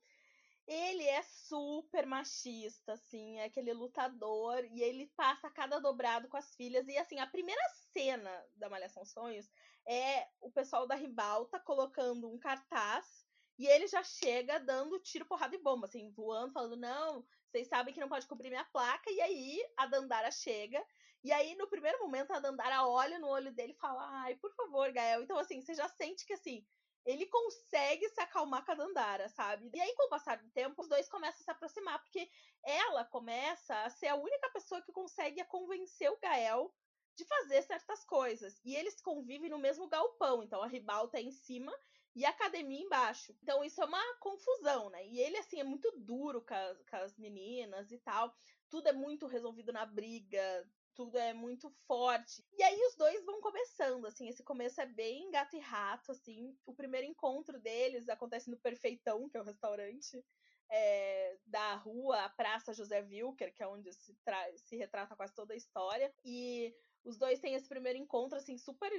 Ele é super machista, assim, é aquele lutador, e ele passa cada dobrado com as filhas. E assim, a primeira cena da Malhação Sonhos é o pessoal da Ribalta colocando um cartaz e ele já chega dando tiro, porrada e bomba, assim, voando, falando: não, vocês sabem que não pode cumprir minha placa. E aí a Dandara chega. E aí, no primeiro momento, a Dandara olha no olho dele e fala: ai, por favor, Gael. Então, assim, você já sente que, assim, ele consegue se acalmar com a Dandara, sabe? E aí, com o passar do tempo, os dois começam a se aproximar, porque ela começa a ser a única pessoa que consegue convencer o Gael de fazer certas coisas. E eles convivem no mesmo galpão, então a ribalta é em cima e a academia embaixo. Então isso é uma confusão, né? E ele, assim, é muito duro com com as meninas e tal. Tudo é muito resolvido na briga, tudo é muito forte. E aí os dois vão começando, assim, esse começo é bem gato e rato, assim. O primeiro encontro deles acontece no Perfeitão, que é o restaurante é, da rua, a Praça José Wilker, que é onde se, se retrata quase toda a história. E os dois têm esse primeiro encontro, assim, super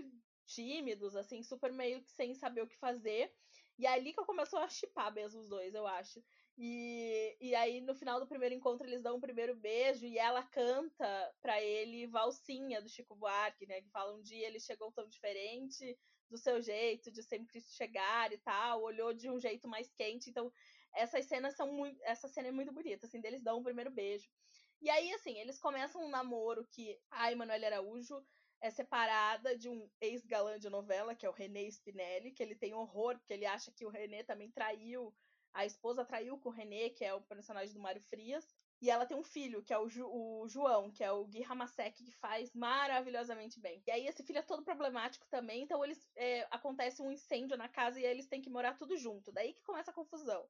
tímidos, assim, super meio que sem saber o que fazer. E é ali que eu começo a chipar mesmo os dois, eu acho. E, e aí, no final do primeiro encontro, eles dão um primeiro beijo e ela canta pra ele Valsinha, do Chico Buarque, né? Que fala um dia ele chegou tão diferente do seu jeito de sempre chegar e tal, olhou de um jeito mais quente. Então, essas cenas são muito. Essa cena é muito bonita, assim, deles dão o primeiro beijo. E aí, assim, eles começam um namoro que a Emanuele Araújo é separada de um ex-galã de novela, que é o René Spinelli, que ele tem horror, porque ele acha que o René também traiu, a esposa traiu com o René, que é o personagem do Mário Frias. E ela tem um filho, que é o, Ju, o João, que é o Gui Hamasek, que faz maravilhosamente bem. E aí esse filho é todo problemático também, então eles é, acontece um incêndio na casa e eles têm que morar tudo junto. Daí que começa a confusão.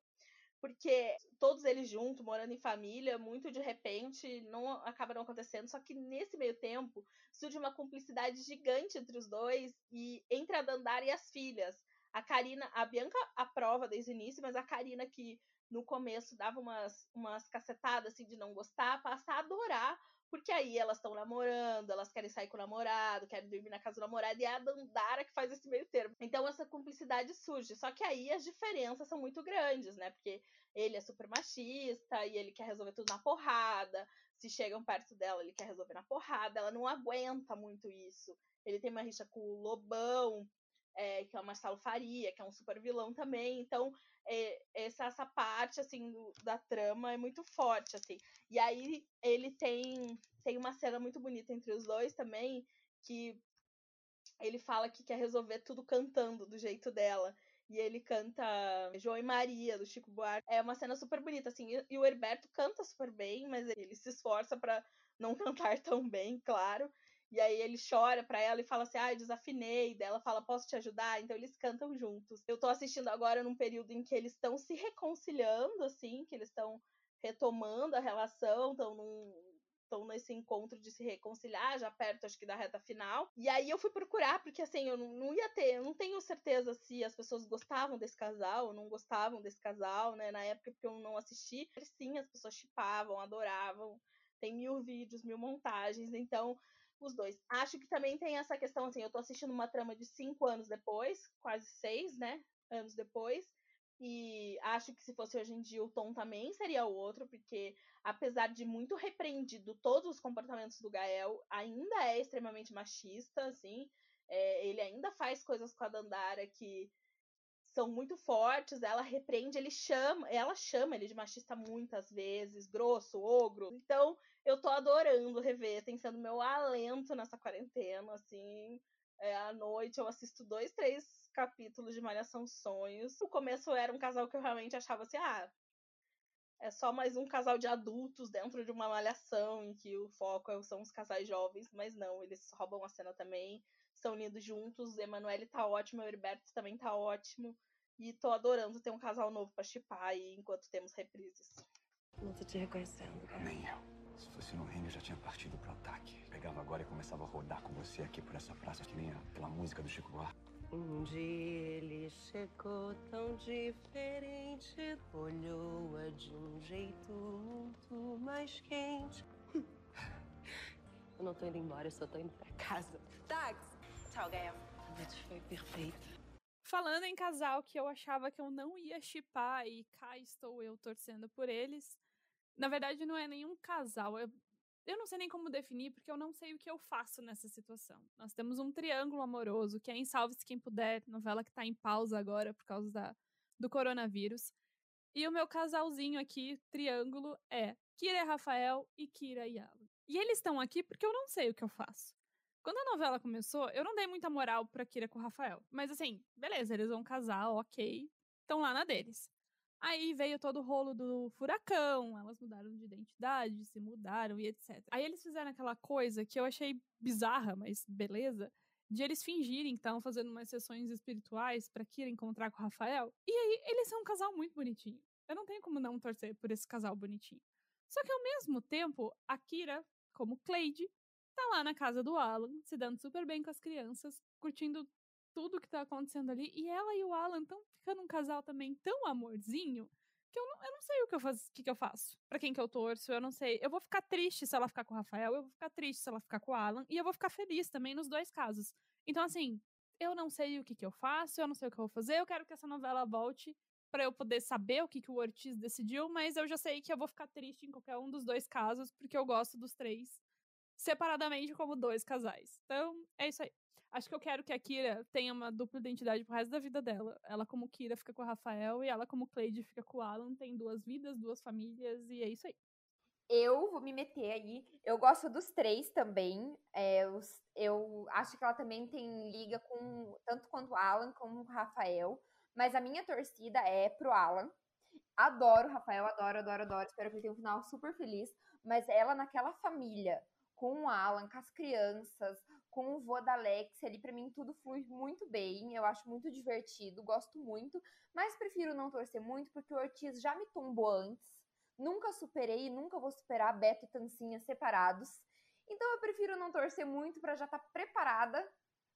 Porque todos eles juntos, morando em família, muito de repente, não acaba não acontecendo. Só que nesse meio tempo surge uma cumplicidade gigante entre os dois e entre a Dandara e as filhas. A Karina, a Bianca aprova desde o início, mas a Karina que no começo dava umas, umas cacetadas assim de não gostar, passa a adorar, porque aí elas estão namorando, elas querem sair com o namorado, querem dormir na casa do namorado, e é a Dandara que faz esse meio termo. Então essa cumplicidade surge. Só que aí as diferenças são muito grandes, né? Porque ele é super machista e ele quer resolver tudo na porrada. Se chegam perto dela, ele quer resolver na porrada. Ela não aguenta muito isso. Ele tem uma rixa com o Lobão, é, que é Marcelo Faria, que é um super vilão também. Então, é, essa, essa parte, assim, do, da trama é muito forte, assim. E aí, ele tem, tem uma cena muito bonita entre os dois também, que ele fala que quer resolver tudo cantando do jeito dela. E ele canta João e Maria, do Chico Buarque. É uma cena super bonita, assim. E o Herberto canta super bem, mas ele se esforça para não [LAUGHS] cantar tão bem, claro. E aí ele chora pra ela e fala assim: ah, desafinei. Daí ela fala: posso te ajudar? Então eles cantam juntos. Eu tô assistindo agora num período em que eles estão se reconciliando, assim, que eles estão retomando a relação, estão num, estão nesse encontro de se reconciliar, já perto, acho que da reta final. E aí eu fui procurar, porque assim, eu não ia ter, eu não tenho certeza se as pessoas gostavam desse casal ou não gostavam desse casal, né? Na época porque eu não assisti, sim, as pessoas chipavam, adoravam. Tem mil vídeos, mil montagens, então os dois. Acho que também tem essa questão, assim, eu tô assistindo uma trama de cinco anos depois, quase seis, né? Anos depois. E acho que se fosse hoje em dia o tom também seria outro, porque apesar de muito repreendido todos os comportamentos do Gael, ainda é extremamente machista, assim. É, ele ainda faz coisas com a Dandara que são muito fortes, ela repreende, ele chama, ela chama ele de machista muitas vezes, grosso, ogro. Então, eu tô adorando rever, tem sendo meu alento nessa quarentena, assim. É, à noite eu assisto dois, três capítulos de Malhação Sonhos. No começo era um casal que eu realmente achava assim, ah, é só mais um casal de adultos dentro de uma malhação em que o foco é, são os casais jovens, mas não, eles roubam a cena também, são lindos juntos, Emanuele tá ótimo, o Heriberto também tá ótimo, e tô adorando ter um casal novo pra chipar aí enquanto temos reprises. Não tô te reconhecendo, cara. Nem eu. Se fosse no reino, eu já tinha partido pro ataque. Pegava agora e começava a rodar com você aqui por essa praça, que nem aquela música do Chico Buarque. Um dia ele chegou tão diferente, olhou-a de um jeito muito mais quente. [LAUGHS] Eu não tô indo embora, eu só tô indo pra casa. Táxi! Gael. A noite foi perfeita. Falando em casal que eu achava que eu não ia chipar e cá estou eu torcendo por eles. Na verdade, não é nenhum casal. Eu, eu não sei nem como definir, porque eu não sei o que eu faço nessa situação. Nós temos um triângulo amoroso, que é em Salve-se Quem Puder, novela que tá em pausa agora por causa da, do coronavírus. E o meu casalzinho aqui, triângulo, é Kira Rafael e Kira e Alan. E eles estão aqui porque eu não sei o que eu faço. Quando a novela começou, eu não dei muita moral pra Kira com o Rafael. Mas assim, beleza, eles vão casar, ok. Estão lá na deles. Aí veio todo o rolo do furacão, elas mudaram de identidade, se mudaram e etc. Aí eles fizeram aquela coisa que eu achei bizarra, mas beleza, de eles fingirem que estavam fazendo umas sessões espirituais para Kira encontrar com o Rafael. E aí eles são um casal muito bonitinho. Eu não tenho como não torcer por esse casal bonitinho. Só que ao mesmo tempo, a Kira, como Cleide, tá lá na casa do Alan, se dando super bem com as crianças, curtindo tudo que tá acontecendo ali. E ela e o Alan estão ficando um casal também tão amorzinho que eu não, eu não sei o que eu, faz, que, que eu faço. Pra quem que eu torço, eu não sei. Eu vou ficar triste se ela ficar com o Rafael, eu vou ficar triste se ela ficar com o Alan, e eu vou ficar feliz também nos dois casos. Então, assim, eu não sei o que, que eu faço, eu não sei o que eu vou fazer, eu quero que essa novela volte para eu poder saber o que, que o Ortiz decidiu, mas eu já sei que eu vou ficar triste em qualquer um dos dois casos, porque eu gosto dos três separadamente como dois casais. Então, é isso aí. Acho que eu quero que a Kira tenha uma dupla identidade pro resto da vida dela. Ela, como Kira, fica com o Rafael e ela, como Cleide, fica com o Alan. Tem duas vidas, duas famílias e é isso aí. Eu vou me meter aí. Eu gosto dos três também. É, eu, eu acho que ela também tem liga com tanto quanto o Alan como o Rafael. Mas a minha torcida é pro Alan. Adoro o Rafael, adoro, adoro, adoro. Espero que ele tenha um final super feliz. Mas ela naquela família, com o Alan, com as crianças, com o vô da Alex, ali para mim tudo flui muito bem, eu acho muito divertido, gosto muito, mas prefiro não torcer muito porque o Ortiz já me tombou antes, nunca superei e nunca vou superar Beto e Tancinha separados, então eu prefiro não torcer muito para já estar tá preparada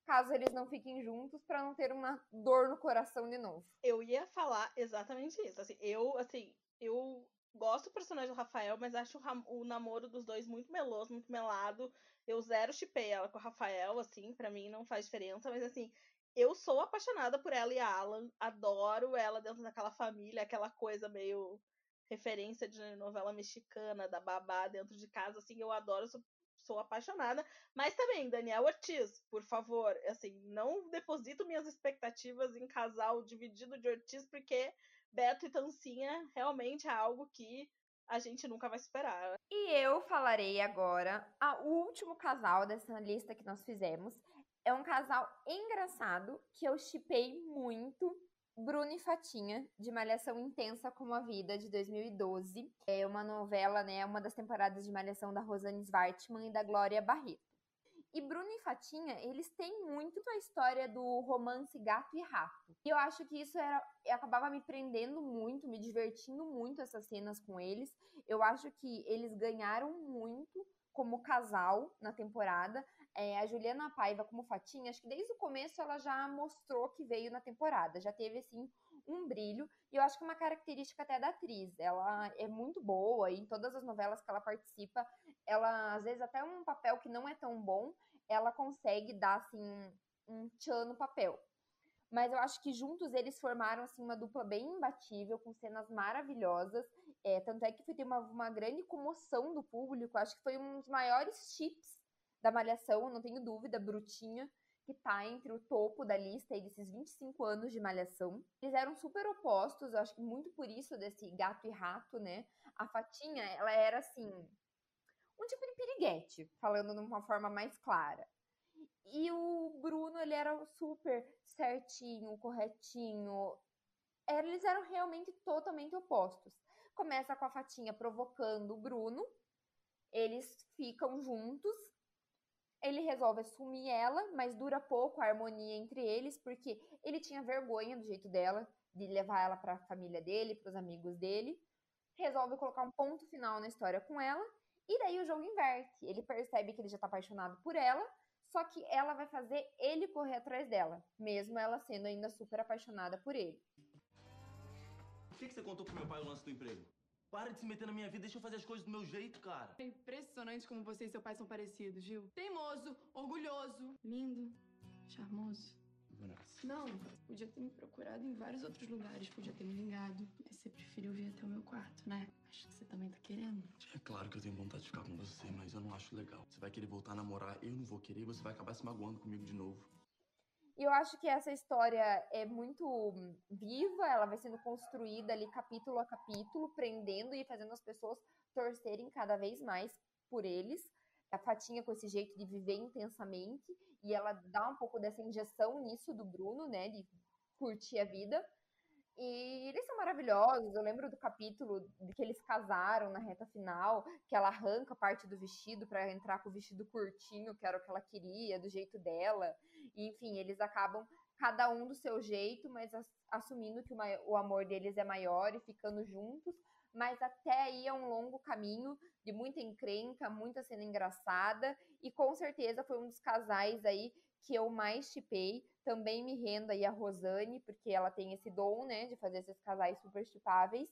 caso eles não fiquem juntos para não ter uma dor no coração de novo. Eu ia falar exatamente isso, assim, eu assim, eu gosto do personagem do Rafael, mas acho o, o namoro dos dois muito meloso, muito melado. Eu zero chipei ela com o Rafael, assim, para mim não faz diferença, mas assim, eu sou apaixonada por ela e a Alan, adoro ela dentro daquela família, aquela coisa meio referência de novela mexicana, da babá dentro de casa, assim, eu adoro, sou, sou apaixonada, mas também, Daniel Ortiz, por favor, assim, não deposito minhas expectativas em casal dividido de Ortiz, porque Beto e Tancinha realmente é algo que a gente nunca vai superar. E eu falarei agora o último casal dessa lista que nós fizemos. É um casal engraçado que eu chipei muito. Bruno e Fatinha, de Malhação Intensa como a Vida, de 2012. É uma novela, né? Uma das temporadas de Malhação da Rosane Svartman e da Glória Barreto. E Bruno e Fatinha, eles têm muito a história do romance gato e rato. E eu acho que isso era acabava me prendendo muito, me divertindo muito essas cenas com eles. Eu acho que eles ganharam muito como casal na temporada. É, a Juliana Paiva como Fatinha, acho que desde o começo ela já mostrou que veio na temporada, já teve assim um brilho, e eu acho que uma característica até da atriz, ela é muito boa, e em todas as novelas que ela participa, ela, às vezes, até um papel que não é tão bom, ela consegue dar, assim, um tchan no papel. Mas eu acho que juntos eles formaram, assim, uma dupla bem imbatível, com cenas maravilhosas. É, tanto é que foi ter uma, uma grande comoção do público. Acho que foi um dos maiores chips da Malhação, não tenho dúvida, Brutinha, que tá entre o topo da lista aí desses 25 anos de Malhação. Eles eram super opostos, acho que muito por isso desse gato e rato, né? A Fatinha, ela era, assim, um tipo de piriguete, falando de uma forma mais clara. E o Bruno, ele era super certinho, corretinho. Eles eram realmente totalmente opostos. Começa com a Fatinha provocando o Bruno. Eles ficam juntos. Ele resolve assumir ela, mas dura pouco a harmonia entre eles, porque ele tinha vergonha do jeito dela, de levar ela para a família dele, para os amigos dele. Resolve colocar um ponto final na história com ela e daí o jogo inverte. Ele percebe que ele já tá apaixonado por ela, só que ela vai fazer ele correr atrás dela, mesmo ela sendo ainda super apaixonada por ele. Por que, que você contou pro meu pai o lance do emprego? Para de se meter na minha vida, deixa eu fazer as coisas do meu jeito, cara. É impressionante como você e seu pai são parecidos, Gil. Teimoso, orgulhoso, lindo, charmoso. Vanessa. Não, podia ter me procurado em vários outros lugares, podia ter me ligado. Mas você preferiu vir até o meu quarto, né? Acho que você também tá querendo. É claro que eu tenho vontade de ficar com você, mas eu não acho legal. Você vai querer voltar a namorar, eu não vou querer, você vai acabar se magoando comigo de novo. E eu acho que essa história é muito viva, ela vai sendo construída ali capítulo a capítulo, prendendo e fazendo as pessoas torcerem cada vez mais por eles a Fatinha com esse jeito de viver intensamente e ela dá um pouco dessa injeção nisso do Bruno, né, de curtir a vida. E eles são maravilhosos. Eu lembro do capítulo de que eles casaram na reta final, que ela arranca parte do vestido para entrar com o vestido curtinho, que era o que ela queria, do jeito dela. E, enfim, eles acabam cada um do seu jeito, mas assumindo que o amor deles é maior e ficando juntos mas até aí é um longo caminho de muita encrenca, muita cena engraçada, e com certeza foi um dos casais aí que eu mais chipei. Também me rendo aí a Rosane, porque ela tem esse dom, né, de fazer esses casais super chipáveis.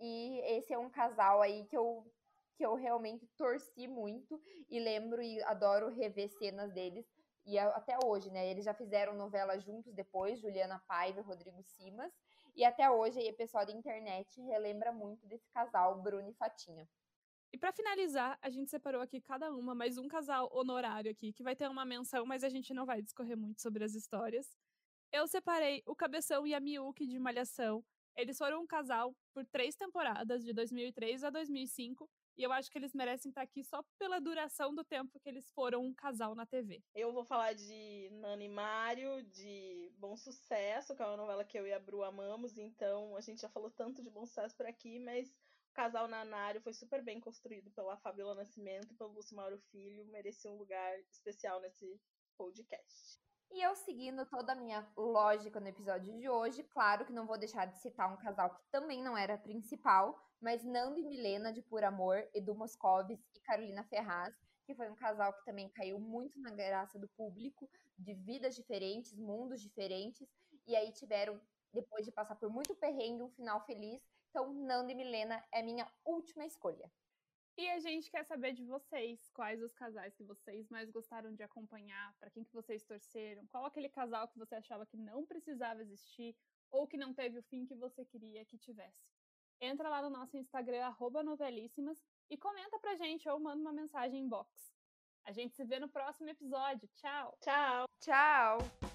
E esse é um casal aí que eu que eu realmente torci muito e lembro e adoro rever cenas deles. E até hoje, né? Eles já fizeram novela juntos depois, Juliana Paiva e Rodrigo Simas. E até hoje aí, o pessoal da internet relembra muito desse casal, Bruno e Fatinha. E para finalizar, a gente separou aqui cada uma, mais um casal honorário aqui, que vai ter uma menção, mas a gente não vai discorrer muito sobre as histórias. Eu separei o Cabeção e a Miyuki de Malhação. Eles foram um casal por três temporadas, de 2003 a 2005, e eu acho que eles merecem estar aqui só pela duração do tempo que eles foram um casal na TV. Eu vou falar de Nani Mário, de Bom Sucesso, que é uma novela que eu e a Bru amamos, então a gente já falou tanto de Bom Sucesso por aqui, mas o casal Nanário foi super bem construído pela Fabiola Nascimento e pelo Lúcio Mauro Filho, merecia um lugar especial nesse podcast. E eu seguindo toda a minha lógica no episódio de hoje, claro que não vou deixar de citar um casal que também não era principal, mas Nando e Milena de Por Amor, Edu Moscovis e Carolina Ferraz, que foi um casal que também caiu muito na graça do público, de vidas diferentes, mundos diferentes, e aí tiveram, depois de passar por muito perrengue, um final feliz. Então, Nando e Milena é minha última escolha. E a gente quer saber de vocês, quais os casais que vocês mais gostaram de acompanhar, para quem que vocês torceram, qual aquele casal que você achava que não precisava existir ou que não teve o fim que você queria que tivesse. Entra lá no nosso Instagram novelíssimas e comenta pra gente ou manda uma mensagem em box. A gente se vê no próximo episódio. Tchau. Tchau. Tchau.